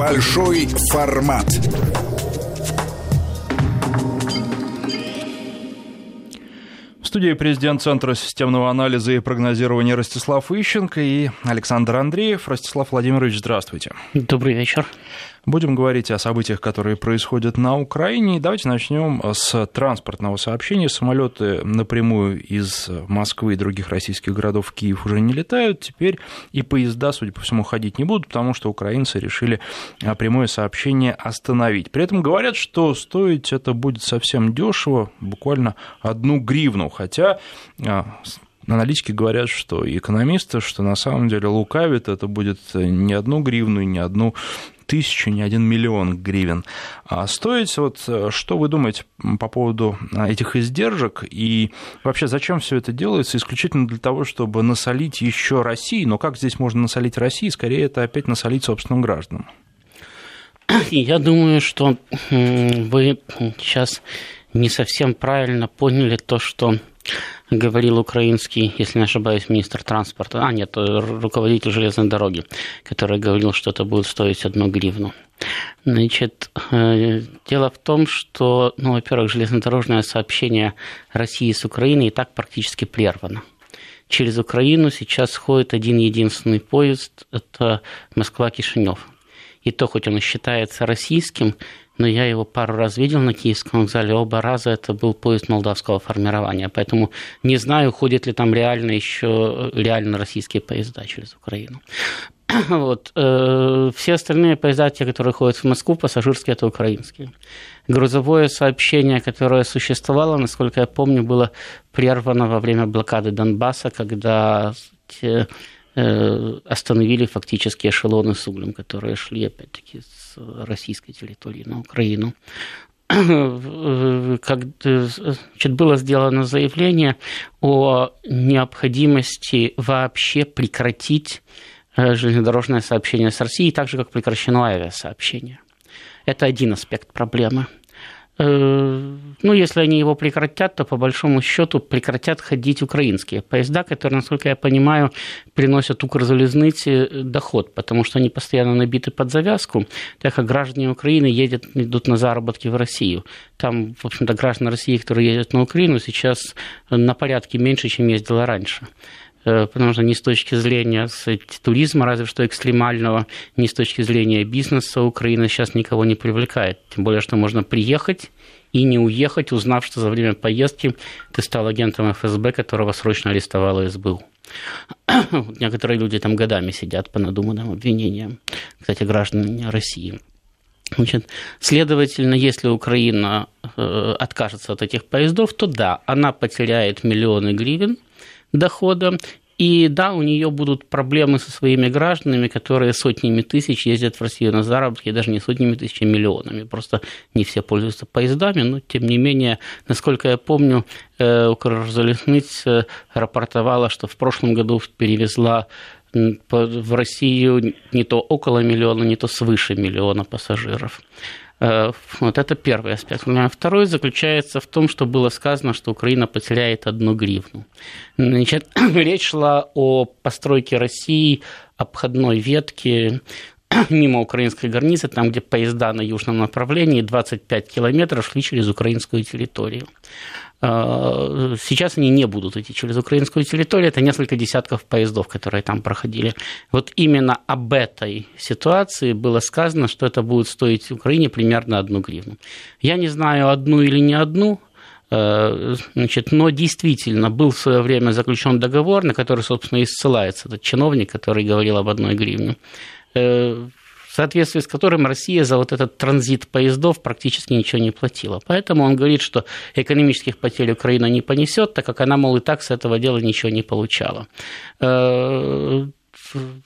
Большой формат. В студии президент Центра системного анализа и прогнозирования Ростислав Ищенко и Александр Андреев. Ростислав Владимирович, здравствуйте. Добрый вечер. Будем говорить о событиях, которые происходят на Украине. давайте начнем с транспортного сообщения. Самолеты напрямую из Москвы и других российских городов в Киев уже не летают. Теперь и поезда, судя по всему, ходить не будут, потому что украинцы решили прямое сообщение остановить. При этом говорят, что стоить это будет совсем дешево, буквально одну гривну. Хотя аналитики говорят, что экономисты, что на самом деле лукавит, это будет не одну гривну, не одну тысячу, не один миллион гривен а стоить. Вот э, что вы думаете по поводу а, этих издержек и вообще зачем все это делается? Исключительно для того, чтобы насолить еще России. Но как здесь можно насолить России? Скорее, это опять насолить собственным гражданам. Я думаю, что вы сейчас не совсем правильно поняли то, что говорил украинский, если не ошибаюсь, министр транспорта, а нет, руководитель железной дороги, который говорил, что это будет стоить одну гривну. Значит, э, дело в том, что, ну, во-первых, железнодорожное сообщение России с Украиной и так практически прервано. Через Украину сейчас ходит один единственный поезд, это Москва-Кишинев. И то, хоть он и считается российским, но я его пару раз видел на Киевском вокзале, оба раза это был поезд молдавского формирования, поэтому не знаю, ходят ли там реально еще реально российские поезда через Украину. Вот. Э, все остальные поезда, те, которые ходят в Москву, пассажирские, это украинские. Грузовое сообщение, которое существовало, насколько я помню, было прервано во время блокады Донбасса, когда остановили фактически эшелоны с углем, которые шли, опять-таки, с российской территории на Украину. Как значит, было сделано заявление о необходимости вообще прекратить э, железнодорожное сообщение с Россией, так же, как прекращено авиасообщение. Это один аспект проблемы – Э, ну, если они его прекратят, то по большому счету прекратят ходить украинские поезда, которые, насколько я понимаю, приносят Укрзалезнице доход, потому что они постоянно набиты под завязку, так как граждане Украины едут, идут на заработки в Россию. Там, в общем-то, граждане России, которые едут на Украину, сейчас на порядке меньше, чем ездило раньше. Э, потому что ни с точки зрения туризма, разве что экстремального, ни с точки зрения бизнеса Украина сейчас никого не привлекает. Тем более, что можно приехать и не уехать, узнав, что за время поездки ты стал агентом ФСБ, которого срочно арестовала СБУ. Некоторые люди там годами сидят по надуманным обвинениям, кстати, граждане России. Значит, следовательно, если Украина э, откажется от этих поездов, то да, она потеряет миллионы гривен – дохода. И да, у нее будут проблемы со своими гражданами, которые сотнями тысяч ездят в Россию на заработки, даже не сотнями тысяч, а миллионами. Просто не все пользуются поездами, но тем не менее, насколько я помню, э, Укрзалезница рапортовала, что в прошлом году перевезла в Россию не то около миллиона, не то свыше миллиона пассажиров. Э, вот это первый аспект. Второй заключается в том, что было сказано, что Украина потеряет одну гривну. Значит, речь шла о постройке России обходной ветки мимо украинской границы, там, где поезда на южном направлении 25 километров шли через украинскую территорию. Э, сейчас они не будут идти через украинскую территорию, это несколько десятков поездов, которые там проходили. Вот именно об этой ситуации было сказано, что это будет стоить Украине примерно одну гривну. Я не знаю, одну или не одну, э, Значит, но действительно был в свое время заключен договор, на который, собственно, и ссылается этот чиновник, который говорил об одной гривне э, в соответствии с которым Россия за вот этот транзит поездов практически ничего не платила. Поэтому он говорит, что экономических потерь Украина не понесет, так как она, мол, и так с этого дела ничего не получала э,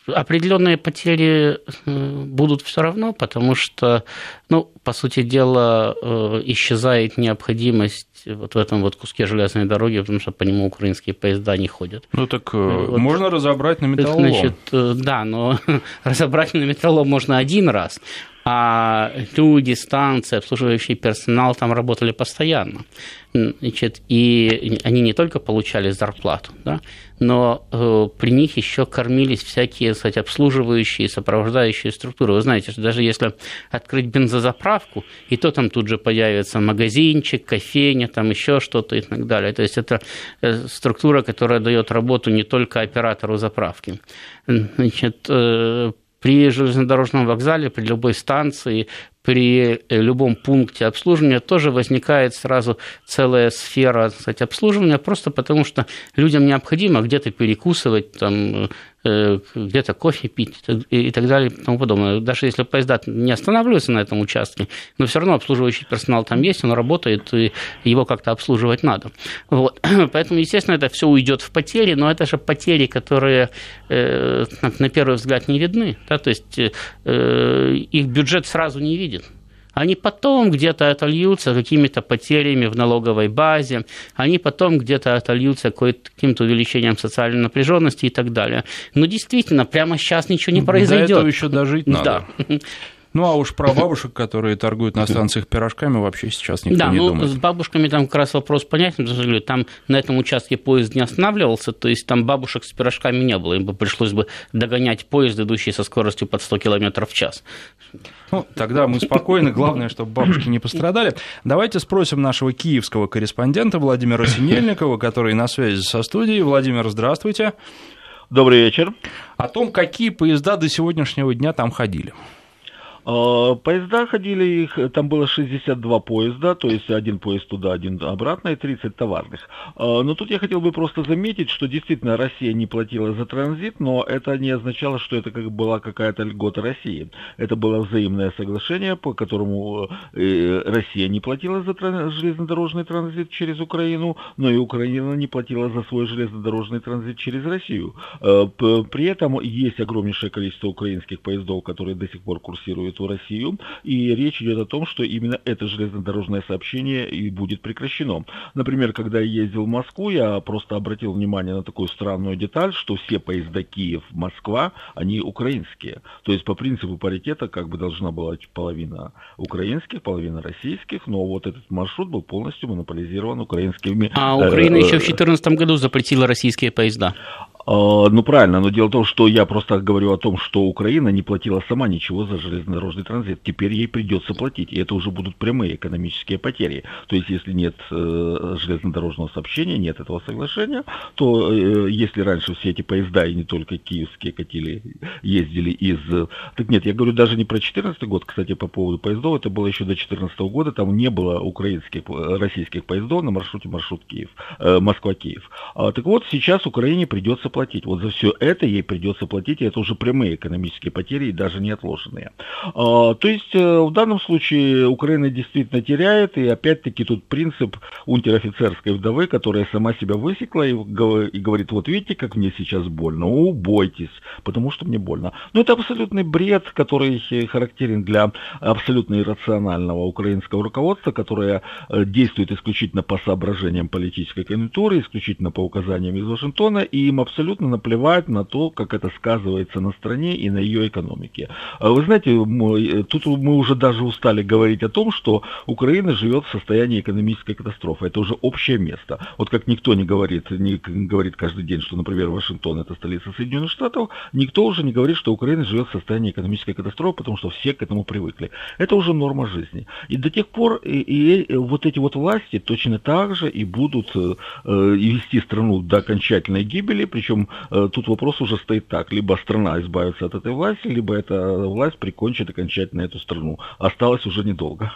определенные потери э, будут все равно, потому что Ну, по сути дела, э, исчезает необходимость вот в этом вот куске железной дороги, потому что по нему украинские поезда не ходят. Ну так э, вот, можно разобрать на металлолом. Значит, да, но разобрать на металлолом можно один раз, а люди, станции, обслуживающий персонал там работали постоянно. Значит, и они не только получали зарплату, да, но э, при них еще кормились всякие, кстати, обслуживающие, сопровождающие структуры. Вы знаете, что даже если открыть бензозаправку, и то там тут же появится магазинчик, кофейня, там еще что-то и так далее. То есть это э, структура, которая дает работу не только оператору заправки. Значит, э, при железнодорожном вокзале, при любой станции, при любом пункте обслуживания тоже возникает сразу целая сфера кстати, обслуживания, просто потому что людям необходимо где-то перекусывать, там, Э, где-то кофе пить и так далее и тому подобное. Даже если поезда не останавливаются на этом участке, но все равно обслуживающий персонал там есть, он работает, и его как-то обслуживать надо. Вот. Поэтому, естественно, это все уйдет в потери, но это же потери, которые э, на первый взгляд не видны. Да? То есть э, их бюджет сразу не видит они потом где-то отольются какими-то потерями в налоговой базе, они потом где-то отольются каким-то увеличением социальной напряженности и так далее. Но действительно, прямо сейчас ничего не произойдет. До этого еще дожить надо. Да. Ну, а уж про бабушек, которые торгуют на станциях пирожками, вообще сейчас никто да, не ну, думает. с бабушками там как раз вопрос понятен, потому что там на этом участке поезд не останавливался, то есть там бабушек с пирожками не было, им бы пришлось бы догонять поезд, идущий со скоростью под 100 км в час. Ну, тогда мы спокойны, главное, чтобы бабушки не пострадали. Давайте спросим нашего киевского корреспондента Владимира Синельникова, который на связи со студией. Владимир, здравствуйте. Добрый вечер. О том, какие поезда до сегодняшнего дня там ходили. А, поезда ходили, их, там было 62 поезда, то есть один поезд туда, один обратно и 30 товарных. А, но тут я хотел бы просто заметить, что действительно Россия не платила за транзит, но это не означало, что это как была какая-то льгота России. Это было взаимное соглашение, по которому э, Россия не платила за железнодорожный транзит через Украину, но и Украина не платила за свой железнодорожный транзит через Россию. А, при этом есть огромнейшее количество украинских поездов, которые до сих пор курсируют эту Россию, и речь идет о том, что именно это железнодорожное сообщение и будет прекращено. Например, когда я ездил в Москву, я просто обратил внимание на такую странную деталь, что все поезда Киев-Москва, они украинские. То есть по принципу паритета как бы должна была половина украинских, половина российских, но вот этот маршрут был полностью монополизирован украинскими. А Украина еще в 2014 году запретила российские поезда. А, ну правильно, но дело в том, что я просто говорю о том, что Украина не платила сама ничего за железнодорожный транзит. Теперь ей придется платить, и это уже будут прямые экономические потери. То есть, если нет э, железнодорожного сообщения, нет этого соглашения, то э, если раньше все эти поезда, и не только киевские катили, ездили из... Так нет, я говорю даже не про 2014 год, кстати, по поводу поездов, это было еще до 2014 года, там не было украинских, российских поездов на маршруте маршрут Киев, э, Москва-Киев. А, так вот, сейчас Украине придется платить. Вот за все это ей придется платить, и это уже прямые экономические потери, и даже не отложенные. А, то есть э, в данном случае Украина действительно теряет, и опять-таки тут принцип унтер-офицерской вдовы, которая сама себя высекла и, и говорит, вот видите, как мне сейчас больно, убойтесь, потому что мне больно. Но это абсолютный бред, который характерен для абсолютно иррационального украинского руководства, которое э, действует исключительно по соображениям политической конъюнктуры, исключительно по указаниям из Вашингтона, и им абсолютно абсолютно наплевать на то, как это сказывается на стране и на ее экономике. А вы знаете, мы, тут мы уже даже устали говорить о том, что Украина живет в состоянии экономической катастрофы. Это уже общее место. Вот как никто не говорит, не говорит каждый день, что, например, Вашингтон это столица Соединенных Штатов, никто уже не говорит, что Украина живет в состоянии экономической катастрофы, потому что все к этому привыкли. Это уже норма жизни. И до тех пор и, и вот эти вот власти точно так же и будут э, э вести страну до окончательной гибели, причем причем э, тут вопрос уже стоит так. Либо страна избавится от этой власти, либо эта власть прикончит окончательно эту страну. Осталось уже недолго.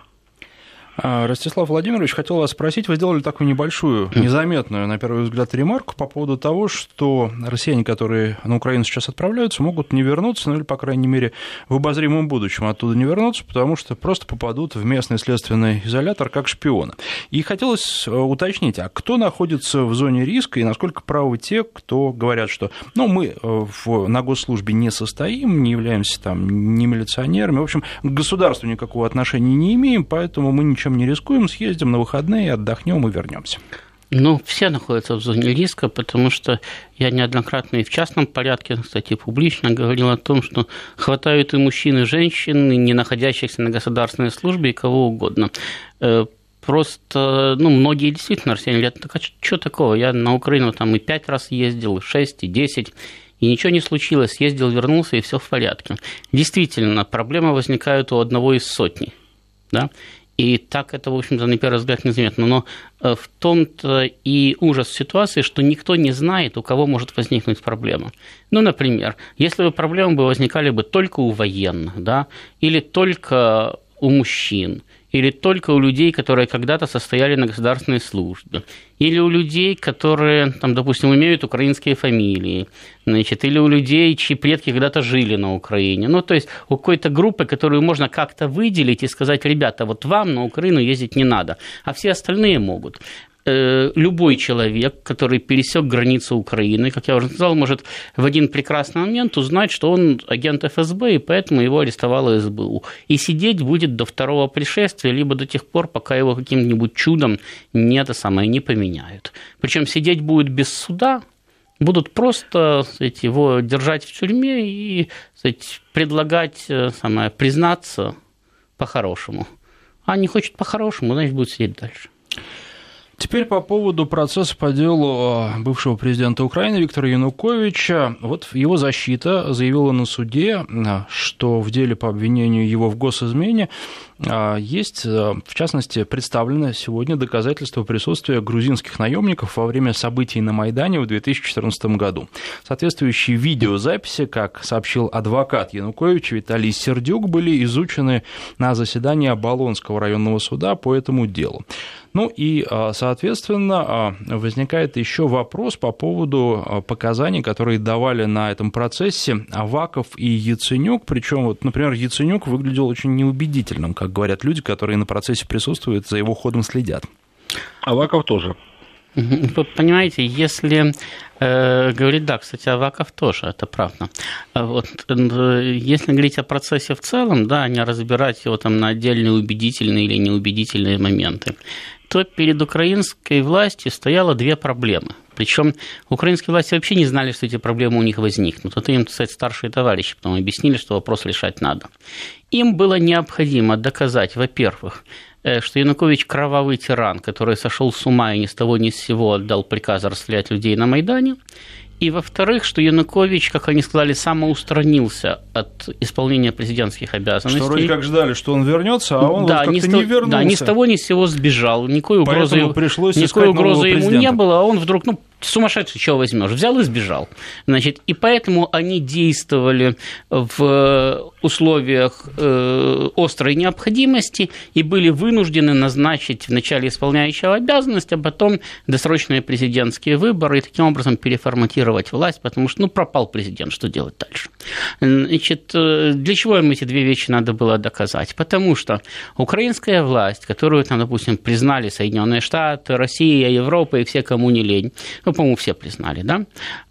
А, Ростислав Владимирович, хотел вас спросить, вы сделали такую небольшую, незаметную, на первый взгляд, ремарку по поводу того, что россияне, которые на Украину сейчас отправляются, могут не вернуться, ну или, по крайней мере, в обозримом будущем оттуда не вернуться, потому что просто попадут в местный следственный изолятор как шпионы. И хотелось э, уточнить, а кто находится в зоне риска и насколько правы те, кто говорят, что ну, мы э, в, на госслужбе не состоим, не являемся там ни милиционерами, в общем, к государству никакого отношения не имеем, поэтому мы ничем не рискуем, съездим на выходные, отдохнем и вернемся. Ну, все находятся в зоне риска, потому что я неоднократно и в частном порядке, кстати, публично говорил о том, что хватают и мужчин, и женщин, и не находящихся на государственной службе, и кого угодно. Э, просто, ну, многие действительно россияне говорят, так а что такого? Я на Украину там и пять раз ездил, и шесть, и десять, и ничего не случилось, ездил, вернулся, и все в порядке. Действительно, проблемы возникают у одного из сотни. Да? И так это, в общем-то, на первый взгляд незаметно. Но э, в том-то и ужас ситуации, что никто не знает, у кого может возникнуть проблема. Ну, например, если бы проблемы возникали бы только у военных, да, или только у мужчин, или только у людей, которые когда-то состояли на государственной службе, или у людей, которые, там, допустим, имеют украинские фамилии, значит, или у людей, чьи предки когда-то жили на Украине. Ну, то есть у какой-то группы, которую можно как-то выделить и сказать, ребята, вот вам на Украину ездить не надо, а все остальные могут. Э, любой человек, который пересек границу Украины, как я уже сказал, может в один прекрасный момент узнать, что он агент ФСБ, и поэтому его арестовала СБУ. И сидеть будет до второго пришествия, либо до тех пор, пока его каким-нибудь чудом не это самое не поменяют. Причем сидеть будет без суда, будут просто сказать, его держать в тюрьме и сказать, предлагать э, самое, признаться по-хорошему. А не хочет по-хорошему, значит, будет сидеть дальше. Теперь по поводу процесса по делу э, бывшего президента Украины Виктора Януковича. Вот его защита заявила на суде, э, что в деле по обвинению его в госизмене э, есть, в частности, представлено сегодня доказательство присутствия грузинских наемников во время событий на Майдане в 2014 году. Соответствующие видеозаписи, как сообщил адвокат Януковича Виталий Сердюк, были изучены на заседании Оболонского районного суда по этому делу. Ну и, а, соответственно, а, возникает еще вопрос по поводу а, показаний, которые давали на этом процессе Аваков и Яценюк. Причем, вот, например, Яценюк выглядел очень неубедительным, как говорят люди, которые на процессе присутствуют, за его ходом следят. Аваков тоже. Вы понимаете, если э, говорить, да, кстати, Аваков тоже, это правда. Вот, э, если говорить о процессе в целом, да, не разбирать его там на отдельные убедительные или неубедительные моменты, то перед украинской властью стояло две проблемы. Причем украинские власти вообще не знали, что эти проблемы у них возникнут. Это им, кстати, старшие товарищи потом объяснили, что вопрос решать надо. Им было необходимо доказать, во-первых, э, что Янукович кровавый тиран, который сошел с ума и ни с того ни с сего отдал приказ расстрелять людей на Майдане. И, во-вторых, что Янукович, как они сказали, самоустранился от исполнения президентских обязанностей. Что вроде как ждали, что он вернется, а он да, вот как-то не вернулся. Да, ни с того ни с сего сбежал. Никакой угрозы, пришлось никакой угрозы ему не было, а он вдруг, ну, сумасшедший, чего возьмешь, взял и сбежал. Значит, и поэтому они действовали в условиях э, острой необходимости и были вынуждены назначить вначале исполняющего обязанность, а потом досрочные президентские выборы и таким образом переформатировать власть, потому что ну, пропал президент, что делать дальше. Значит, э, для чего им эти две вещи надо было доказать? Потому что украинская власть, которую, там, допустим, признали Соединенные Штаты, Россия, Европа и все, кому не лень, ну, по-моему, все признали, да,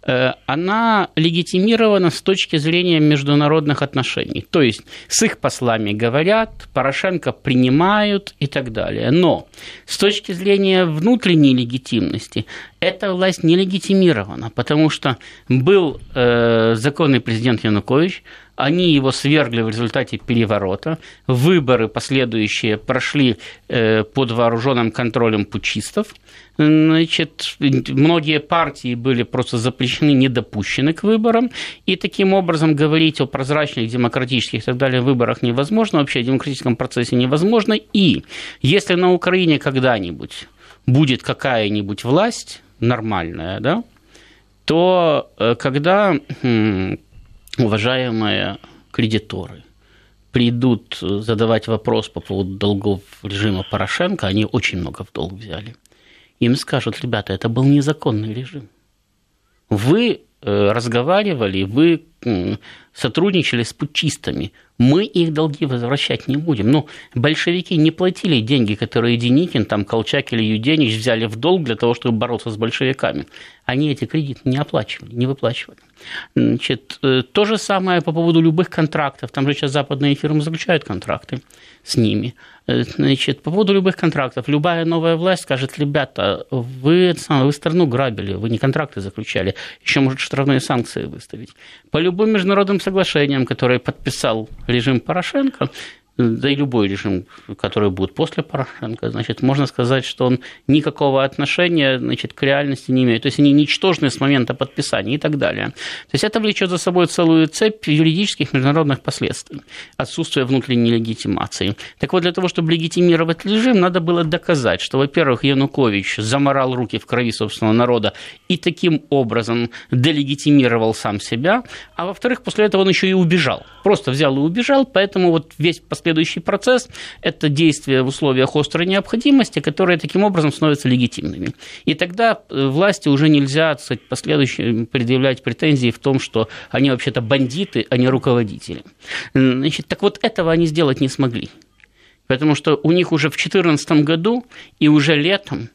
э, она легитимирована с точки зрения международных отношений. То есть с их послами говорят, Порошенко принимают и так далее. Но с точки зрения внутренней легитимности эта власть не легитимирована, потому что был э, законный президент Янукович, они его свергли в результате переворота, выборы последующие прошли э, под вооруженным контролем путчистов, значит, многие партии были просто запрещены, не допущены к выборам, и таким образом говорить о прозрачных, демократических и так далее выборах невозможно, вообще о демократическом процессе невозможно, и если на Украине когда-нибудь будет какая-нибудь власть нормальная, да, то э, когда уважаемые кредиторы придут задавать вопрос по поводу долгов режима Порошенко, они очень много в долг взяли, им скажут, ребята, это был незаконный режим. Вы э, разговаривали, вы сотрудничали с путчистами. Мы их долги возвращать не будем. Ну, большевики не платили деньги, которые Деникин, там, Колчак или Юденич взяли в долг для того, чтобы бороться с большевиками. Они эти кредиты не оплачивали, не выплачивали. Значит, э, то же самое по поводу любых контрактов. Там же сейчас западные фирмы заключают контракты с ними. Э, значит, по поводу любых контрактов. Любая новая власть скажет, ребята, вы, вы страну грабили, вы не контракты заключали, еще может штрафные санкции выставить. По любым международным соглашениям, которые подписал режим Порошенко, да и любой режим, который будет после Порошенко, значит, можно сказать, что он никакого отношения значит, к реальности не имеет. То есть они ничтожны с момента подписания и так далее. То есть это влечет за собой целую цепь юридических международных последствий. Отсутствие внутренней легитимации. Так вот, для того, чтобы легитимировать режим, надо было доказать, что, во-первых, Янукович заморал руки в крови собственного народа и таким образом делегитимировал сам себя, а во-вторых, после этого он еще и убежал. Просто взял и убежал, поэтому вот весь последующий следующий процесс – это действия в условиях острой необходимости, которые таким образом становятся легитимными. И тогда э, власти уже нельзя сказать, последующим предъявлять претензии в том, что они вообще-то бандиты, а не руководители. Значит, так вот этого они сделать не смогли. Потому что у них уже в 2014 году и уже летом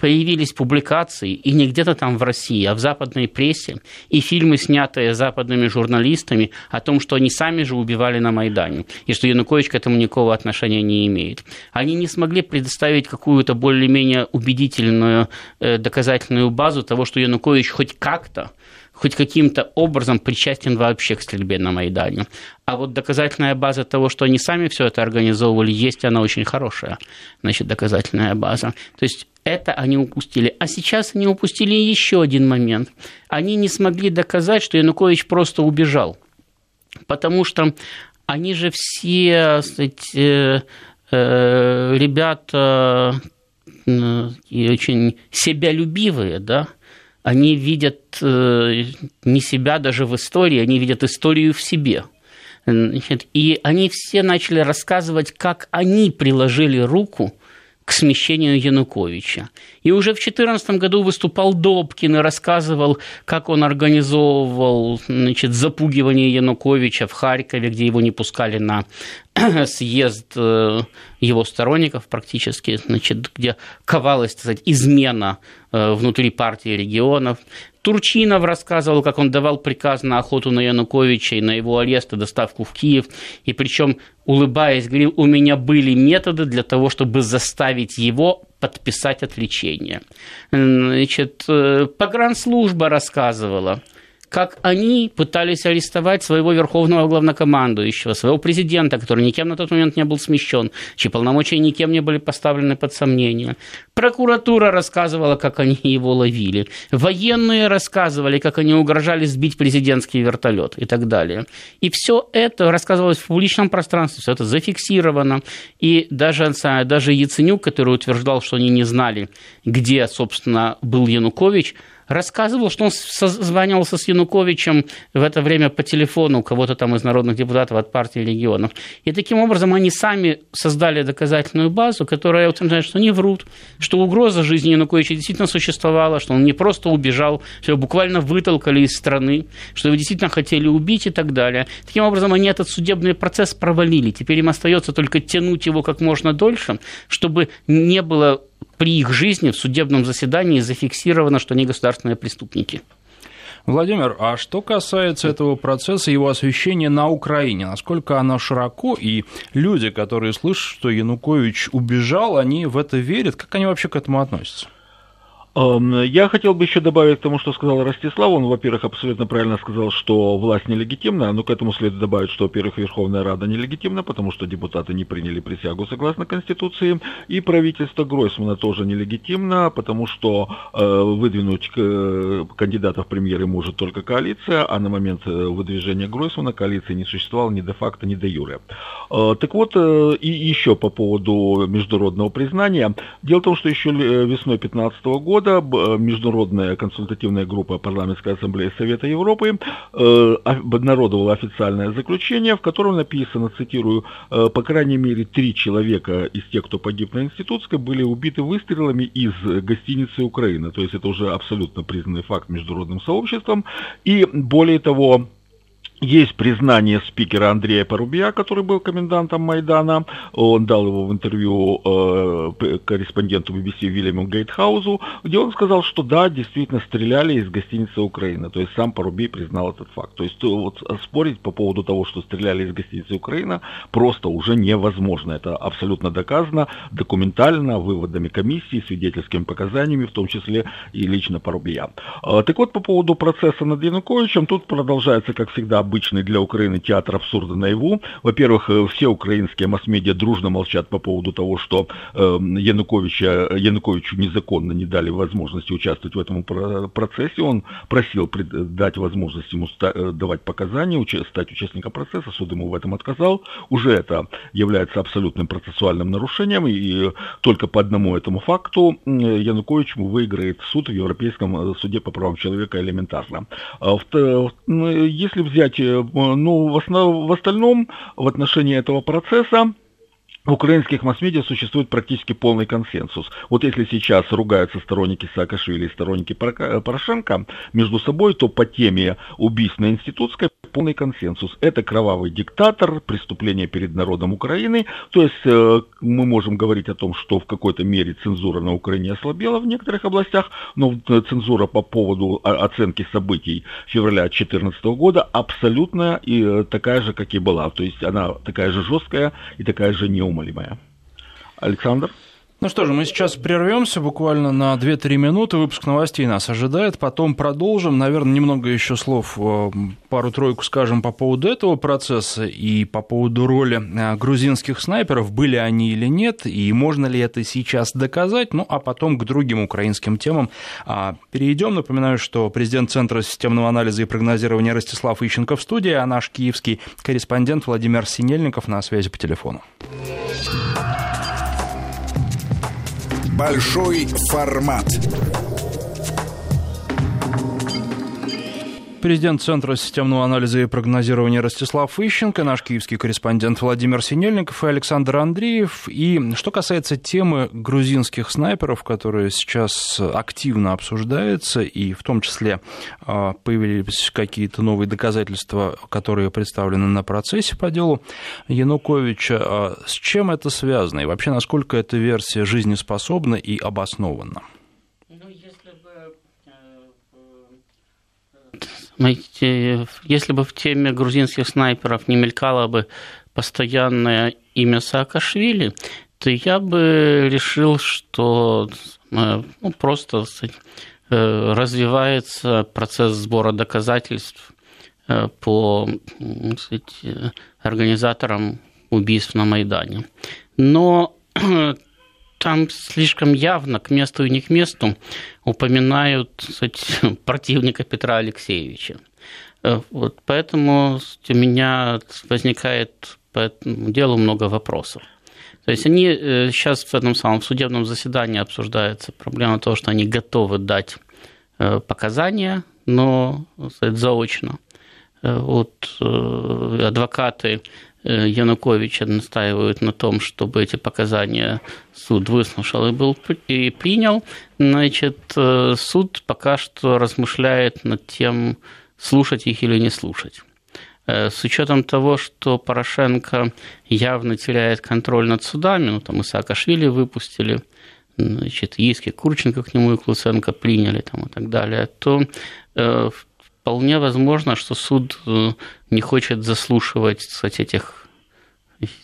появились публикации, и не где-то там в России, а в западной прессе, и фильмы, снятые западными журналистами, о том, что они сами же убивали на Майдане, и что Янукович к этому никакого отношения не имеет. Они не смогли предоставить какую-то более-менее убедительную э, доказательную базу того, что Янукович хоть как-то хоть каким-то образом причастен вообще к стрельбе на Майдане. А вот доказательная база того, что они сами все это организовывали, есть она очень хорошая, значит, доказательная база. То есть это они упустили. А сейчас они упустили еще один момент. Они не смогли доказать, что Янукович просто убежал. Потому что они же все, кстати, э, э, ребята очень себялюбивые, да, они видят э, не себя даже в истории, они видят историю в себе. Значит, и они все начали рассказывать, как они приложили руку к смещению Януковича. И уже в 2014 году выступал Добкин и рассказывал, как он организовывал значит, запугивание Януковича в Харькове, где его не пускали на съезд э, его сторонников практически, значит, где ковалась, так сказать, измена э, внутри партии регионов. Турчинов рассказывал, как он давал приказ на охоту на Януковича и на его арест и доставку в Киев. И причем, улыбаясь, говорил, у меня были методы для того, чтобы заставить его подписать отличение. Значит, э, погранслужба рассказывала – как они пытались арестовать своего верховного главнокомандующего, своего президента, который никем на тот момент не был смещен, чьи полномочия никем не были поставлены под сомнение. Прокуратура рассказывала, как они его ловили. Военные рассказывали, как они угрожали сбить президентский вертолет и так далее. И все это рассказывалось в публичном пространстве, все это зафиксировано. И даже, даже Яценюк, который утверждал, что они не знали, где, собственно, был Янукович, рассказывал, что он созванивался с Януковичем в это время по телефону кого-то там из народных депутатов от партии регионов. И таким образом они сами создали доказательную базу, которая утверждает, что они врут, что угроза жизни Януковича действительно существовала, что он не просто убежал, что его буквально вытолкали из страны, что его действительно хотели убить и так далее. Таким образом, они этот судебный процесс провалили. Теперь им остается только тянуть его как можно дольше, чтобы не было при их жизни в судебном заседании зафиксировано, что они государственные преступники. Владимир, а что касается этого процесса, его освещения на Украине, насколько оно широко, и люди, которые слышат, что Янукович убежал, они в это верят, как они вообще к этому относятся? Эм, я хотел бы еще добавить к тому, что сказал Ростислав. Он, во-первых, абсолютно правильно сказал, что власть нелегитимна, но к этому следует добавить, что, во-первых, Верховная Рада нелегитимна, потому что депутаты не приняли присягу согласно Конституции, и правительство Гройсмана тоже нелегитимно, потому что э, выдвинуть э, кандидатов в премьеры может только коалиция, а на момент э, выдвижения Гройсмана коалиции не существовало ни де-факто, ни де-юре. Э, так вот, э, и еще по поводу международного признания. Дело в том, что еще весной 2015 года года Международная консультативная группа Парламентской ассамблеи Совета Европы обнародовала официальное заключение, в котором написано, цитирую, по крайней мере, три человека из тех, кто погиб на Институтской, были убиты выстрелами из гостиницы Украины. То есть это уже абсолютно признанный факт международным сообществом. И более того, есть признание спикера Андрея Порубия, который был комендантом Майдана. Он дал его в интервью э, корреспонденту BBC Вильяму Гейтхаузу, где он сказал, что да, действительно стреляли из гостиницы Украины. То есть сам Порубий признал этот факт. То есть вот спорить по поводу того, что стреляли из гостиницы Украина, просто уже невозможно. Это абсолютно доказано документально, выводами комиссии, свидетельскими показаниями, в том числе и лично Порубия. Э, так вот, по поводу процесса над Януковичем, тут продолжается, как всегда, обычный для Украины театр абсурда наяву. Во-первых, э, все украинские масс-медиа дружно молчат по поводу того, что э, Януковича, Януковичу незаконно не дали возможности участвовать в этом процессе. Он просил дать возможность ему э, давать показания, стать участником процесса. Суд ему в этом отказал. Уже это является абсолютным процессуальным нарушением. И только по одному этому факту Янукович выиграет суд в Европейском суде по правам человека элементарно. А если взять ну, в, основ, в остальном, в отношении этого процесса, в украинских масс-медиа существует практически полный консенсус. Вот если сейчас ругаются сторонники Саакашвили и сторонники Порошенко между собой, то по теме убийств на Институтской полный консенсус. Это кровавый диктатор, преступление перед народом Украины. То есть э, мы можем говорить о том, что в какой-то мере цензура на Украине ослабела в некоторых областях, но цензура по поводу оценки событий февраля 2014 года абсолютно и э, такая же, как и была. То есть она такая же жесткая и такая же неумолимая. Александр? Ну что же, мы сейчас прервемся буквально на 2-3 минуты. Выпуск новостей нас ожидает. Потом продолжим. Наверное, немного еще слов, э, пару-тройку скажем по поводу этого процесса и по поводу роли э, грузинских снайперов. Были они или нет, и можно ли это сейчас доказать. Ну, а потом к другим украинским темам а, перейдем. Напоминаю, что президент Центра системного анализа и прогнозирования Ростислав Ищенко в студии, а наш киевский корреспондент Владимир Синельников на связи по телефону. Большой формат. Президент Центра системного анализа и прогнозирования Ростислав Ищенко, наш киевский корреспондент Владимир Синельников и Александр Андреев. И что касается темы грузинских снайперов, которая сейчас активно обсуждается, и в том числе а, появились какие-то новые доказательства, которые представлены на процессе по делу Януковича, а с чем это связано? И вообще, насколько эта версия жизнеспособна и обоснована? Если бы в теме грузинских снайперов не мелькало бы постоянное имя Саакашвили, то я бы решил, что э, ну, просто э, развивается процесс сбора доказательств э, по сказать, организаторам убийств на Майдане. Но там слишком явно, к месту и не к месту, упоминают кстати, противника Петра Алексеевича. Э, вот поэтому у меня возникает по этому делу много вопросов. То есть они э, сейчас в этом самом судебном заседании обсуждается проблема того, что они готовы дать э, показания, но сказать, заочно. Вот адвокаты Януковича настаивают на том, чтобы эти показания суд выслушал и, был, и принял. Значит, э, суд пока что размышляет над тем, слушать их или не слушать. Э, с учетом того, что Порошенко явно теряет контроль над судами, ну там и Саакашвили выпустили, значит, иски Курченко к нему и Клуценко приняли там, и так далее, то вполне возможно, что суд э, не хочет заслушивать кстати, этих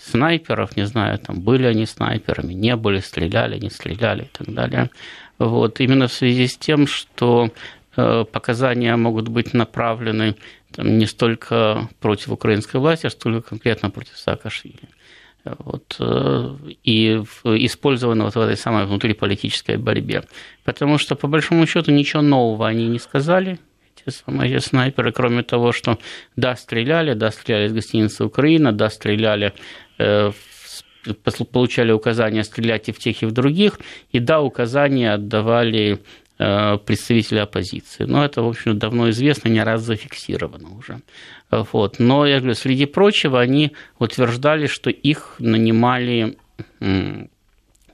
снайперов, не знаю, там были они снайперами, не были, стреляли, не стреляли и так далее. Вот, именно в связи с тем, что э, показания могут быть направлены там, не столько против украинской власти, а столько конкретно против Саакашвили. Вот, э, и использованы вот в этой самой внутриполитической борьбе. Потому что, по большому счету, ничего нового они не сказали, самые снайперы, кроме того, что да, стреляли, да, стреляли из гостиницы Украина, да, стреляли э, получали указания стрелять и в тех, и в других, и да, указания отдавали э, представителей оппозиции. Но это, в общем, давно известно, не раз зафиксировано уже. Вот. Но, я говорю, среди прочего, они утверждали, что их нанимали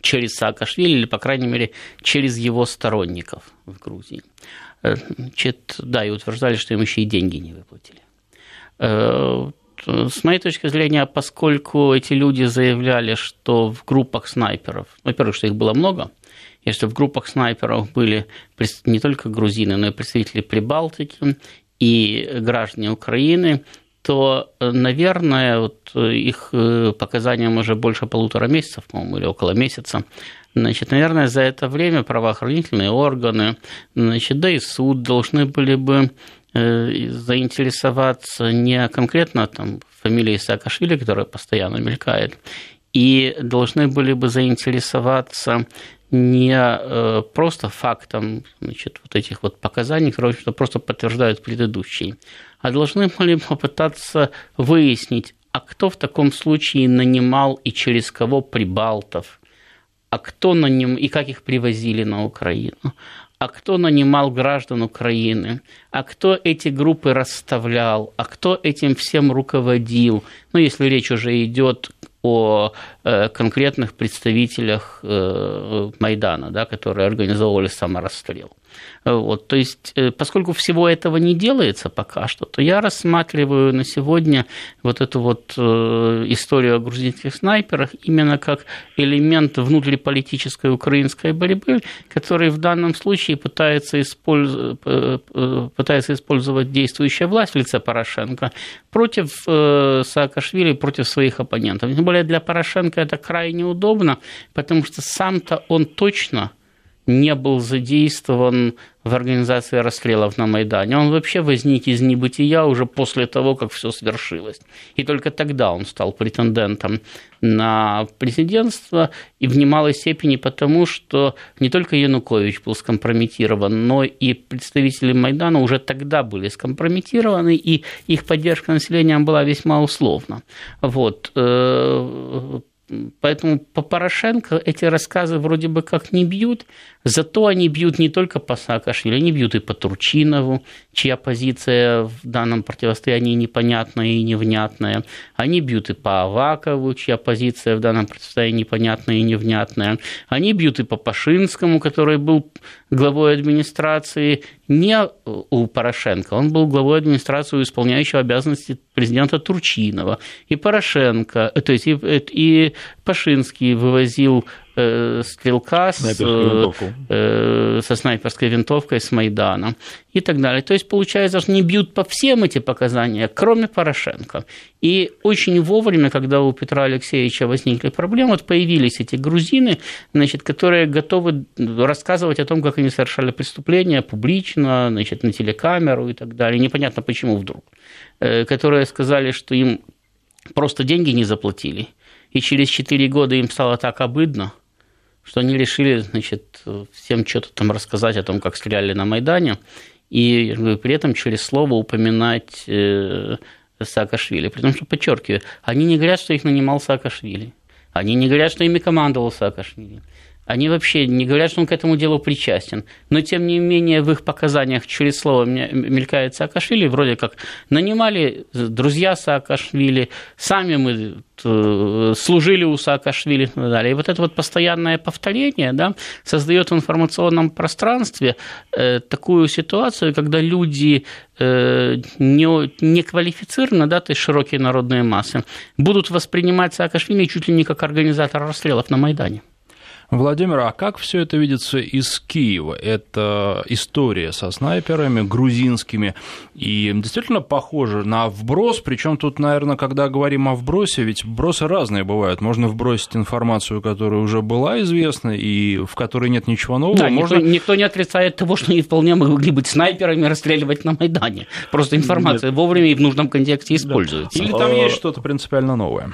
через Саакашвили, или, по крайней мере, через его сторонников в Грузии. Э, значит, да, и утверждали, что им еще и деньги не выплатили. Э, с моей точки зрения, поскольку эти люди заявляли, что в группах снайперов, во-первых, что их было много, и что в группах снайперов были не только грузины, но и представители Прибалтики и граждане Украины, то, наверное, вот их э, показаниям уже больше полутора месяцев, по-моему, или около месяца, Значит, наверное, за это время правоохранительные органы, значит, да и суд должны были бы э, заинтересоваться не конкретно там фамилией Саакашвили, которая постоянно мелькает, и должны были бы заинтересоваться не э, просто фактом значит, вот этих вот показаний, которые что просто подтверждают предыдущие, а должны были попытаться выяснить, а кто в таком случае нанимал и через кого прибалтов, а кто наним и как их привозили на Украину, а кто нанимал граждан Украины, а кто эти группы расставлял, а кто этим всем руководил. Ну, если речь уже идет о э, конкретных представителях э, Майдана, да, которые организовывали саморасстрел. Вот, то есть, э, поскольку всего этого не делается пока что, то я рассматриваю на сегодня вот эту вот историю о грузинских снайперах именно как элемент внутриполитической украинской борьбы, который в данном случае пытается, использ... пытается использовать действующая власть в лице Порошенко против Саакашвили, против своих оппонентов. Более для Порошенко это крайне удобно, потому что сам-то он точно не был задействован в организации расстрелов на Майдане. Он вообще возник из небытия уже после того, как все свершилось. И только тогда он стал претендентом на президентство, и в немалой степени потому, что не только Янукович был скомпрометирован, но и представители Майдана уже тогда были скомпрометированы, и их поддержка населением была весьма условна. Вот э, Поэтому по Порошенко эти рассказы вроде бы как не бьют, зато они бьют не только по Саакашвили, они бьют и по Турчинову, чья позиция в данном противостоянии непонятная и невнятная. Они бьют и по Авакову, чья позиция в данном противостоянии непонятная и невнятная. Они бьют и по Пашинскому, который был главой администрации не у Порошенко, он был главой администрации, исполняющего обязанности президента Турчинова. И Порошенко, э, то есть и, и Пашинский вывозил э, стрелка с, э, со снайперской винтовкой с Майдана и так далее. То есть, получается, что не бьют по всем эти показания, кроме Порошенко. И очень вовремя, когда у Петра Алексеевича возникли проблемы, вот появились эти грузины, значит, которые готовы рассказывать о том, как они совершали преступления публично, значит, на телекамеру и так далее. Непонятно, почему вдруг. Э, которые сказали, что им просто деньги не заплатили, и через 4 года им стало так обыдно, что они решили, значит, всем что-то там рассказать о том, как стреляли на Майдане, и при этом через слово упоминать э, Саакашвили. При том, что, подчеркиваю, они не говорят, что их нанимал Саакашвили. Они не говорят, что ими командовал Саакашвили. Они вообще не говорят, что он к этому делу причастен. Но, тем не менее, в их показаниях через слово мелькает Саакашвили, вроде как нанимали друзья Саакашвили, сами мы э, служили у Саакашвили и так далее. И вот это вот постоянное повторение да, создает в информационном пространстве э, такую ситуацию, когда люди э, не, не квалифицированно, да, то есть широкие народные массы, будут воспринимать Саакашвили чуть ли не как организатора расстрелов на Майдане. Владимир, а как все это видится из Киева? Это история со снайперами грузинскими, и действительно похоже на вброс, причем тут, наверное, когда говорим о вбросе, ведь вбросы разные бывают. Можно вбросить информацию, которая уже была известна, и в которой нет ничего нового. Да, Можно... никто, никто не отрицает того, что они вполне могли быть снайперами расстреливать на Майдане. Просто информация нет. вовремя и в нужном контексте используется. Или там есть что-то принципиально новое.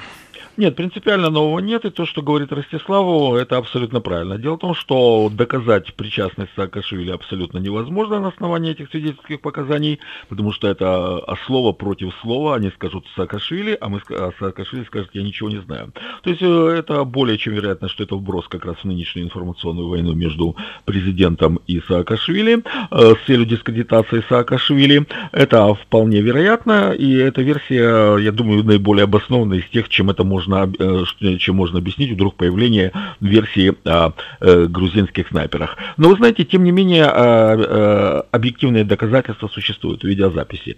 Нет, принципиально нового нет, и то, что говорит Ростиславу, это абсолютно правильно. Дело в том, что доказать причастность Саакашвили абсолютно невозможно на основании этих свидетельских показаний, потому что это а, слово против слова, они скажут Саакашвили, а, мы, а Саакашвили скажет, я ничего не знаю. То есть э, это более чем вероятно, что это вброс как раз в нынешнюю информационную войну между президентом и Саакашвили э, с целью дискредитации Саакашвили. Это вполне вероятно, и эта версия, я думаю, наиболее обоснованная из тех, чем это можно можно, э, чем можно объяснить вдруг появление версии о э, грузинских снайперах. Но вы знаете, тем не менее, э, объективные доказательства существуют в видеозаписи.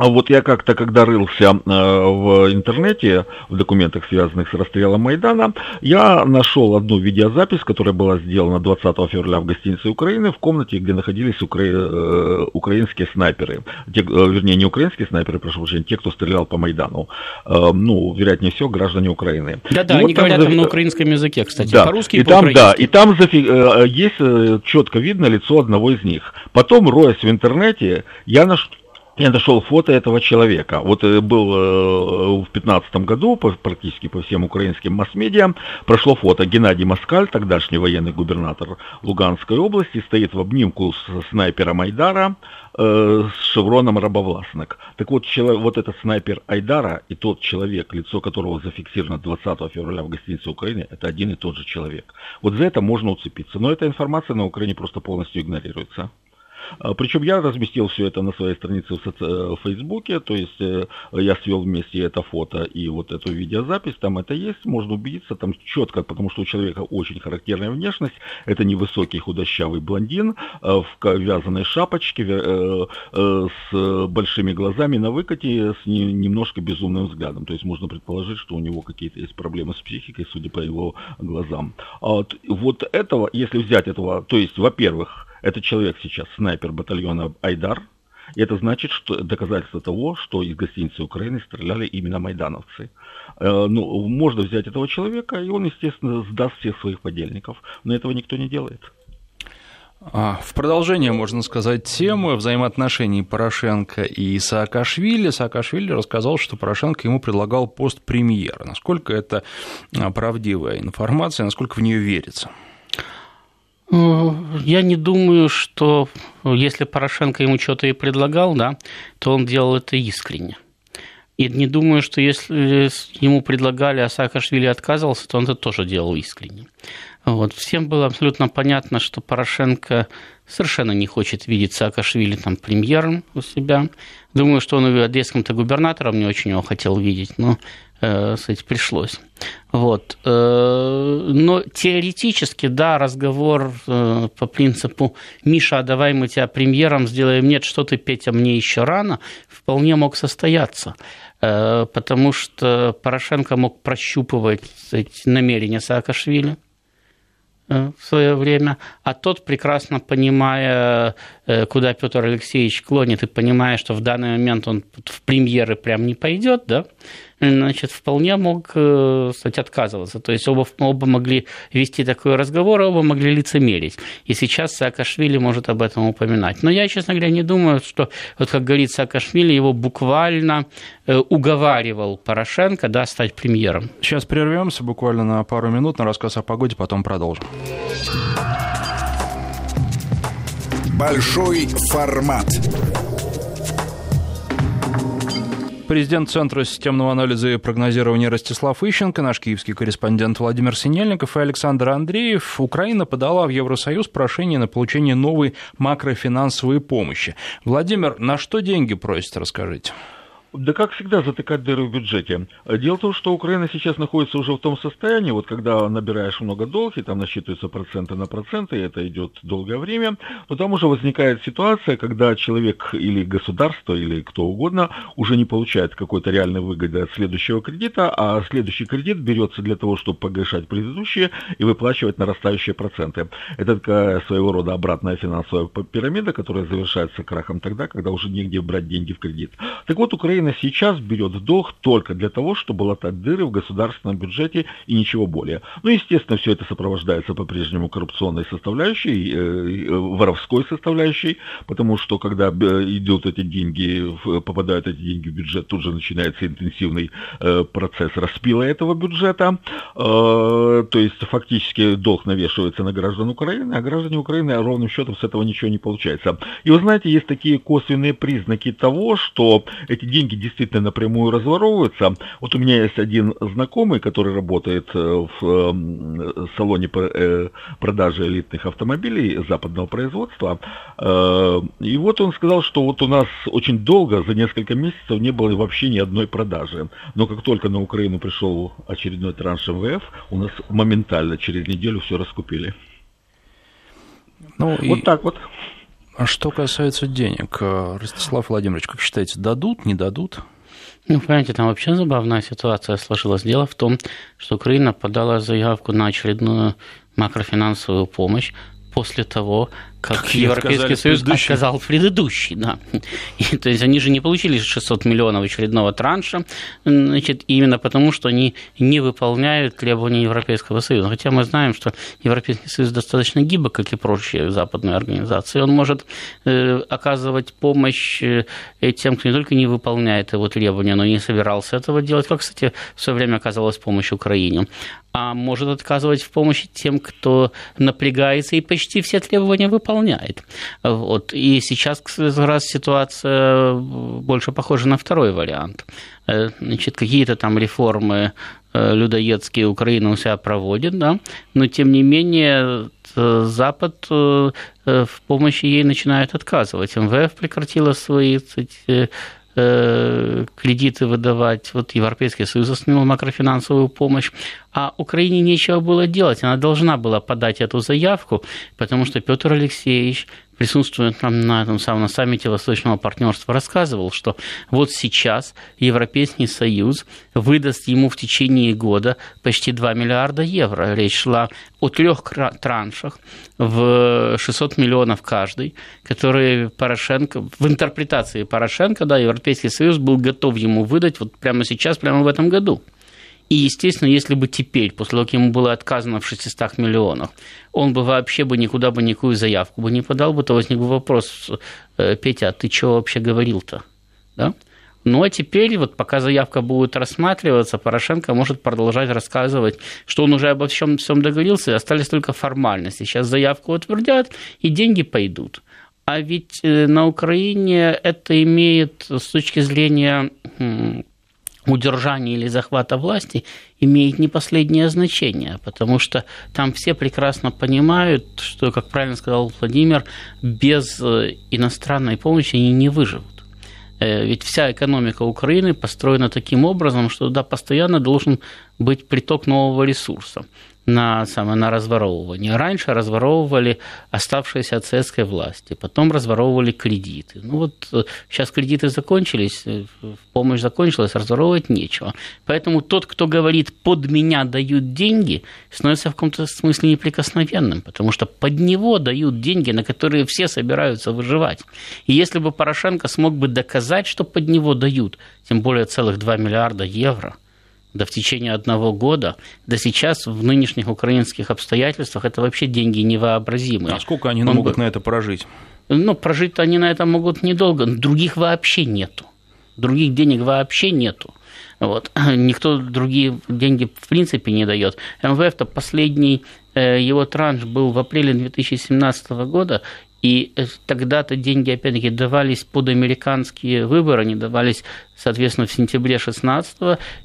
А вот я как-то, когда рылся э, в интернете, в документах, связанных с расстрелом Майдана, я нашел одну видеозапись, которая была сделана 20 февраля в гостинице Украины, в комнате, где находились укра... Э, украинские снайперы. Те, э, вернее, не украинские снайперы, прошу прощения, те, кто стрелял по Майдану. Ну, вероятнее всего, граждане Украины. Да-да, они вот говорят там на украинском языке, кстати, да. по-русски и, и там, Да, и там зафи... есть четко видно лицо одного из них. Потом, роясь в интернете, я нашел я нашел фото этого человека. Вот э, был э, в 2015 году практически по всем украинским масс-медиа прошло фото. Геннадий Москаль, тогдашний военный губернатор Луганской области, стоит в обнимку с снайпером Айдара э, с шевроном рабовластник. Так вот, человек, вот этот снайпер Айдара и тот человек, лицо которого зафиксировано 20 февраля в гостинице Украины, это один и тот же человек. Вот за это можно уцепиться. Но эта информация на Украине просто полностью игнорируется. А, Причем я разместил все это на своей странице в, соци... в Фейсбуке, то есть э, я свел вместе это фото и вот эту видеозапись, там это есть, можно убедиться, там четко, потому что у человека очень характерная внешность, это невысокий худощавый блондин э, в вязаной шапочке, э, с большими глазами на выкате, с немножко безумным взглядом, то есть можно предположить, что у него какие-то есть проблемы с психикой, судя по его глазам. А вот этого, если взять этого, то есть, во-первых, этот человек сейчас снайпер батальона Айдар. И это значит, что доказательство того, что из гостиницы Украины стреляли именно майдановцы. Э, ну, можно взять этого человека, и он, естественно, сдаст всех своих подельников. Но этого никто не делает. А, в продолжение, можно сказать, темы взаимоотношений Порошенко и Саакашвили. Саакашвили рассказал, что Порошенко ему предлагал пост премьера. Насколько это а, правдивая информация, насколько в нее верится? Я не думаю, что если Порошенко ему что-то и предлагал, да, то он делал это искренне. И не думаю, что если ему предлагали, а Саакашвили отказывался, то он это тоже делал искренне. Вот. Всем было абсолютно понятно, что Порошенко совершенно не хочет видеть Саакашвили там премьером у себя. Думаю, что он и одесским-то губернатором не очень его хотел видеть, но э, кстати, пришлось. Вот. Э, но теоретически, да, разговор э, по принципу «Миша, а давай мы тебя премьером сделаем, нет, что ты, Петя, мне еще рано», вполне мог состояться потому что Порошенко мог прощупывать эти намерения Саакашвили – Э, в свое время, а тот, прекрасно понимая, э, куда Петр Алексеевич клонит, и понимая, что в данный момент он в премьеры прям не пойдет, да, значит, вполне мог, э, кстати, отказываться. То есть оба, оба могли вести такой разговор, оба могли лицемерить. И сейчас Саакашвили может об этом упоминать. Но я, честно говоря, не думаю, что, вот как говорит Саакашвили, его буквально э, уговаривал Порошенко да, стать премьером. Сейчас прервемся буквально на пару минут на рассказ о погоде, потом продолжим. Большой формат. Президент Центра системного анализа и прогнозирования Ростислав Ищенко, наш киевский корреспондент Владимир Синельников и Александр Андреев. Украина подала в Евросоюз прошение на получение новой макрофинансовой помощи. Владимир, на что деньги просят, расскажите? Да как всегда затыкать дыры в бюджете. Дело в том, что Украина сейчас находится уже в том состоянии, вот когда набираешь много долг, и там насчитываются проценты на проценты, и это идет долгое время, но там уже возникает ситуация, когда человек или государство, или кто угодно уже не получает какой-то реальной выгоды от следующего кредита, а следующий кредит берется для того, чтобы погашать предыдущие и выплачивать нарастающие проценты. Это такая своего рода обратная финансовая пирамида, которая завершается крахом тогда, когда уже негде брать деньги в кредит. Так вот, Украина Украина сейчас берет долг только для того, чтобы латать дыры в государственном бюджете и ничего более. Ну, естественно, все это сопровождается по-прежнему коррупционной составляющей, э, воровской составляющей, потому что когда идут эти деньги, попадают эти деньги в бюджет, тут же начинается интенсивный процесс распила этого бюджета. То есть фактически долг навешивается на граждан Украины, а граждане Украины ровным счетом с этого ничего не получается. И вы знаете, есть такие косвенные признаки того, что эти деньги действительно напрямую разворовываются. Вот у меня есть один знакомый, который работает э, в э, салоне э, продажи элитных автомобилей западного производства. И вот он сказал, что вот у нас очень долго, за несколько месяцев, не было вообще ни одной продажи. Но как только на Украину пришел очередной транш МВФ, у нас моментально через неделю все раскупили. Ну, вот и... так вот. А что касается денег, э, Ростислав Владимирович, как считаете, дадут, не дадут? Ну, понимаете, там вообще забавная ситуация сложилась. Дело в том, что Украина подала заявку на очередную макрофинансовую помощь после того, как, как Европейский Союз отказал в предыдущий, да. И, то есть они же не получили 600 миллионов очередного транша, значит, именно потому, что они не выполняют требования Европейского Союза. Хотя мы знаем, что Европейский Союз достаточно гибок, как и прочие западные организации. Он может э, оказывать помощь э, тем, кто не только не выполняет его требования, но и не собирался этого делать, как, кстати, в свое время оказалась помощь Украине а может отказывать в помощи тем, кто напрягается и почти все требования выполняет. Вот. И сейчас как раз ситуация больше похожа на второй вариант. Э, значит, какие-то там реформы э, людоедские Украина у себя проводит, да, но тем не менее э, Запад в помощи ей начинает отказывать. МВФ прекратила свои кстати, Э, кредиты выдавать. Вот Европейский Союз остановил макрофинансовую помощь. А Украине нечего было делать. Она должна была подать эту заявку, потому что Петр Алексеевич присутствуя там на этом самом на саммите Восточного партнерства, рассказывал, что вот сейчас Европейский Союз выдаст ему в течение года почти 2 миллиарда евро. Речь шла о трех траншах в 600 миллионов каждый, которые Порошенко, в интерпретации Порошенко, да, Европейский Союз был готов ему выдать вот прямо сейчас, прямо в этом году. И, естественно, если бы теперь, после того, как ему было отказано в 600 миллионах, он бы вообще бы никуда бы никакую заявку бы не подал бы, то возник бы вопрос, «Э, Петя, а ты что вообще говорил-то? Да? Ну а теперь, вот пока заявка будет рассматриваться, Порошенко может продолжать рассказывать, что он уже обо всем, всем договорился, и остались только формальности. Сейчас заявку утвердят, и деньги пойдут. А ведь э, на Украине это имеет с точки зрения удержания или захвата власти имеет не последнее значение, потому что там все прекрасно понимают, что, как правильно сказал Владимир, без э, иностранной помощи они не выживут. Э, ведь вся экономика Украины построена таким образом, что туда постоянно должен быть приток нового ресурса на, самое, на разворовывание. Раньше разворовывали оставшиеся от советской власти, потом разворовывали кредиты. Ну вот сейчас э, кредиты закончились, э, помощь закончилась, разворовывать нечего. Поэтому тот, кто говорит «под меня дают деньги», становится в каком-то смысле неприкосновенным, потому что под него дают деньги, на которые все собираются выживать. И если бы Порошенко смог бы доказать, что под него дают, тем более целых 2 миллиарда евро – да в течение одного года, да сейчас в нынешних украинских обстоятельствах это вообще деньги невообразимые. А сколько они Он могут бы... на это прожить? Ну, прожить они на это могут недолго, других вообще нету. Других денег вообще нету. Вот. Никто другие деньги в принципе не дает. МВФ-то последний э, его транш был в апреле 2017 года, и э, тогда-то деньги, опять-таки, давались под американские выборы, они давались, соответственно, в сентябре 16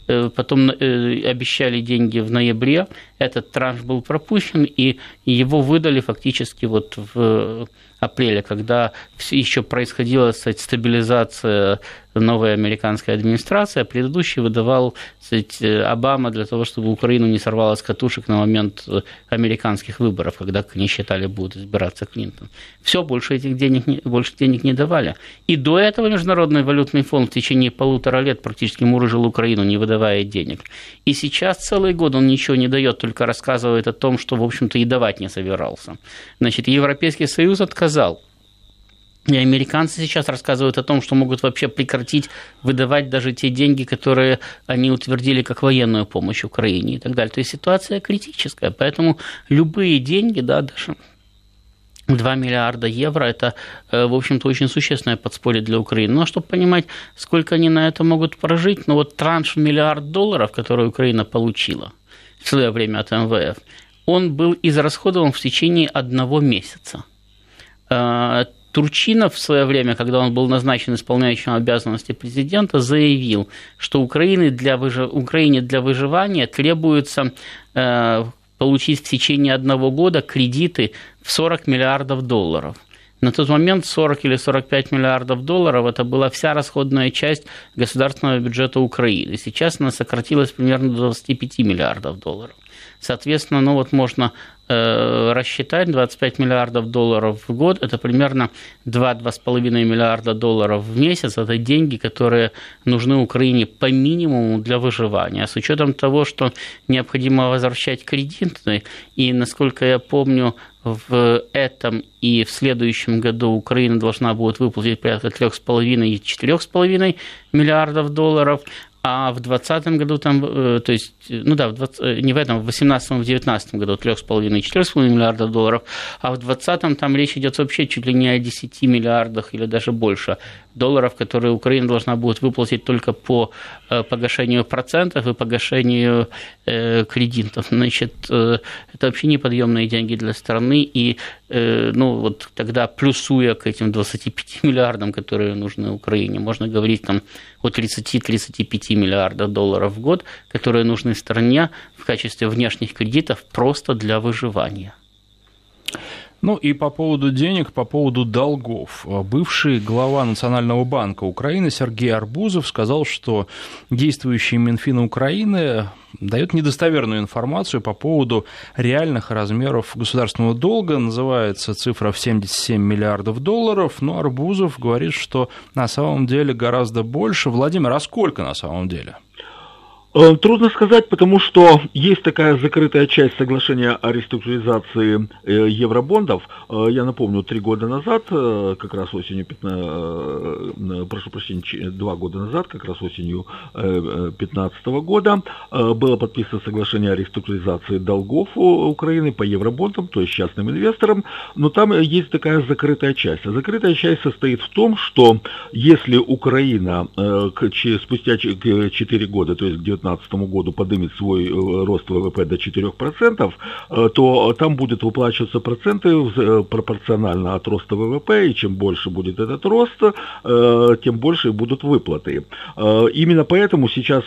э, потом э, обещали деньги в ноябре, этот транш был пропущен, и его выдали фактически вот в апреле, когда еще происходила кстати, стабилизация новой американской администрации, а предыдущий выдавал кстати, Обама для того, чтобы Украину не сорвала с катушек на момент американских выборов, когда, как они считали, будет избираться Клинтон. Все, больше этих денег, больше денег не давали. И до этого Международный валютный фонд в течение полутора лет практически мурыжил Украину, не выдавая денег. И сейчас целый год он ничего не дает, только рассказывает о том, что, в общем-то, и давать не собирался. Значит, Европейский Союз отказал И американцы сейчас рассказывают о том, что могут вообще прекратить выдавать даже те деньги, которые они утвердили как военную помощь Украине и так далее. То есть ситуация критическая, поэтому любые деньги, да, даже 2 миллиарда евро – это, э, в общем-то, очень существенное подспорье для Украины. Но чтобы понимать, сколько они на это могут прожить, ну вот транш в миллиард долларов, который Украина получила в свое время от МВФ, он был израсходован в течение одного месяца. Э, Турчинов в свое время, когда он был назначен исполняющим обязанности президента, заявил, что Украине для, выжив... Украине для выживания требуется э, получить в течение одного года кредиты в 40 миллиардов долларов. На тот момент 40 или 45 миллиардов долларов – это была вся расходная часть государственного бюджета Украины. Сейчас она сократилась примерно до 25 миллиардов долларов. Соответственно, ну вот можно рассчитать. 25 миллиардов долларов в год, это примерно 2-2,5 миллиарда долларов в месяц, это деньги, которые нужны Украине по минимуму для выживания. А с учетом того, что необходимо возвращать кредиты, и, насколько я помню, в этом и в следующем году Украина должна будет выплатить порядка 3,5 и 4,5 миллиардов долларов, а в 2020 году там, э, то есть, ну да, в 20, э, не в этом, в 2018 в 2019 году 3,5-4,5 миллиарда долларов, а в 2020 там речь идет вообще чуть ли не о 10 миллиардах или даже больше долларов, которые Украина должна будет выплатить только по э, погашению процентов и погашению кредитов. Значит, это вообще неподъемные деньги для страны, и ну, вот тогда плюсуя к этим 25 миллиардам, которые нужны Украине, можно говорить там о 30-35 миллиардов долларов в год, которые нужны стране в качестве внешних кредитов просто для выживания. Ну и по поводу денег, по поводу долгов. Бывший глава Национального банка Украины Сергей Арбузов сказал, что действующий Минфин Украины дает недостоверную информацию по поводу реальных размеров государственного долга. Называется цифра в 77 миллиардов долларов, но Арбузов говорит, что на самом деле гораздо больше. Владимир, а сколько на самом деле? Э, трудно сказать, потому что есть такая закрытая часть соглашения о реструктуризации э, евробондов. Э, я напомню, три года назад, как раз осенью, прошу прощения, два года назад, как раз осенью 2015 года, было подписано соглашение о реструктуризации долгов Украины по евробондам, то есть частным инвесторам, но там есть такая закрытая часть. А закрытая часть состоит в том, что если Украина спустя 4 года, то есть к 2019 году поднимет свой э, рост ВВП до 4%, э, то там будет выплачиваться проценты э, пропорционально от роста ВВП, и чем больше будет этот рост, тем больше будут выплаты. Именно поэтому сейчас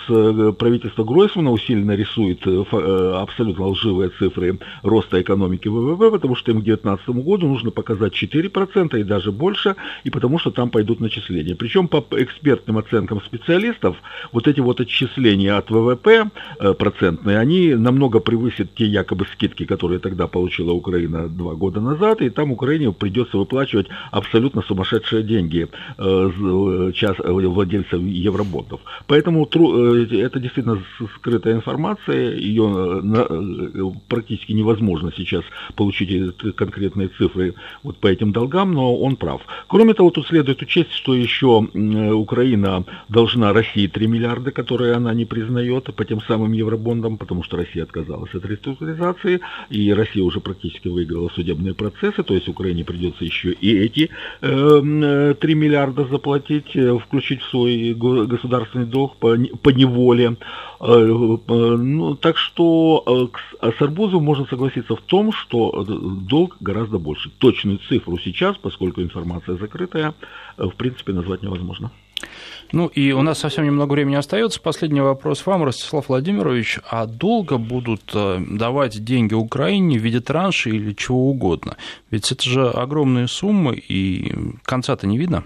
правительство Гройсмана усиленно рисует абсолютно лживые цифры роста экономики ВВП, потому что им к 2019 году нужно показать 4% и даже больше, и потому что там пойдут начисления. Причем по экспертным оценкам специалистов, вот эти вот отчисления от ВВП э, процентные, они намного превысят те якобы скидки, которые тогда получила Украина два года назад, и там Украине придется выплачивать абсолютно сумасшедшие деньги э, час, э, владельцев евробондов. Поэтому это действительно скрытая информация, ее практически невозможно сейчас получить конкретные цифры вот по этим долгам, но он прав. Кроме того, тут следует учесть, что еще Украина должна России 3 миллиарда, которые она не признает, признает по тем самым евробондам, потому что Россия отказалась от реструктуризации, и Россия уже практически выиграла судебные процессы, то есть Украине придется еще и эти э, 3 миллиарда заплатить, э, включить в свой государственный долг по, по неволе. Э, э, ну, так что с Арбузовым можно согласиться в том, что долг гораздо больше. Точную цифру сейчас, поскольку информация закрытая, в принципе назвать невозможно. Ну и у нас совсем немного времени остается. Последний вопрос вам, Ростислав Владимирович. А долго будут э, давать деньги Украине в виде транши или чего угодно? Ведь это же огромные суммы, и конца-то не видно.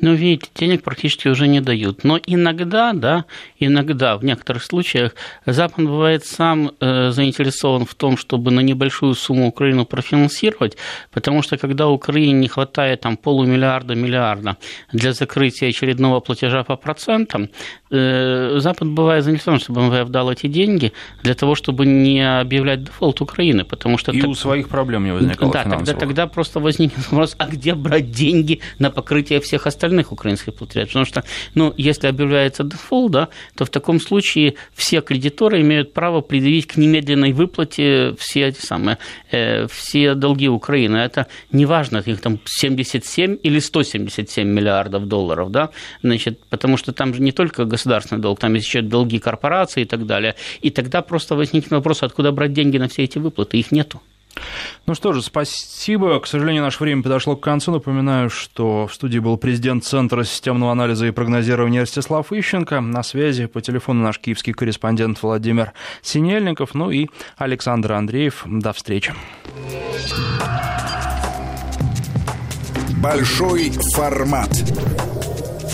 Ну, видите, денег практически уже не дают. Но иногда, да, иногда, в некоторых случаях, Запад бывает сам э, заинтересован в том, чтобы на небольшую сумму Украину профинансировать, потому что когда Украине не хватает там полумиллиарда, миллиарда для закрытия очередного платежа по процентам, э, Запад бывает заинтересован, чтобы МВФ дал эти деньги для того, чтобы не объявлять дефолт Украины, потому что... И так... у своих проблем не возникало Да, тогда, тогда просто возникнет вопрос, а где брать деньги на покрытие всех остальных остальных украинских платежей. Потому что, ну, если объявляется дефолт, да, то в таком случае все кредиторы имеют право предъявить к немедленной выплате все эти самые, э, все долги Украины. Это неважно, их там 77 или 177 миллиардов долларов, да, значит, потому что там же не только государственный долг, там есть еще долги корпораций и так далее. И тогда просто возникнет вопрос, откуда брать деньги на все эти выплаты. Их нету. Ну что же, спасибо. К сожалению, наше время подошло к концу. Напоминаю, что в студии был президент Центра системного анализа и прогнозирования Ростислав Ищенко. На связи по телефону наш киевский корреспондент Владимир Синельников, ну и Александр Андреев. До встречи. Большой формат.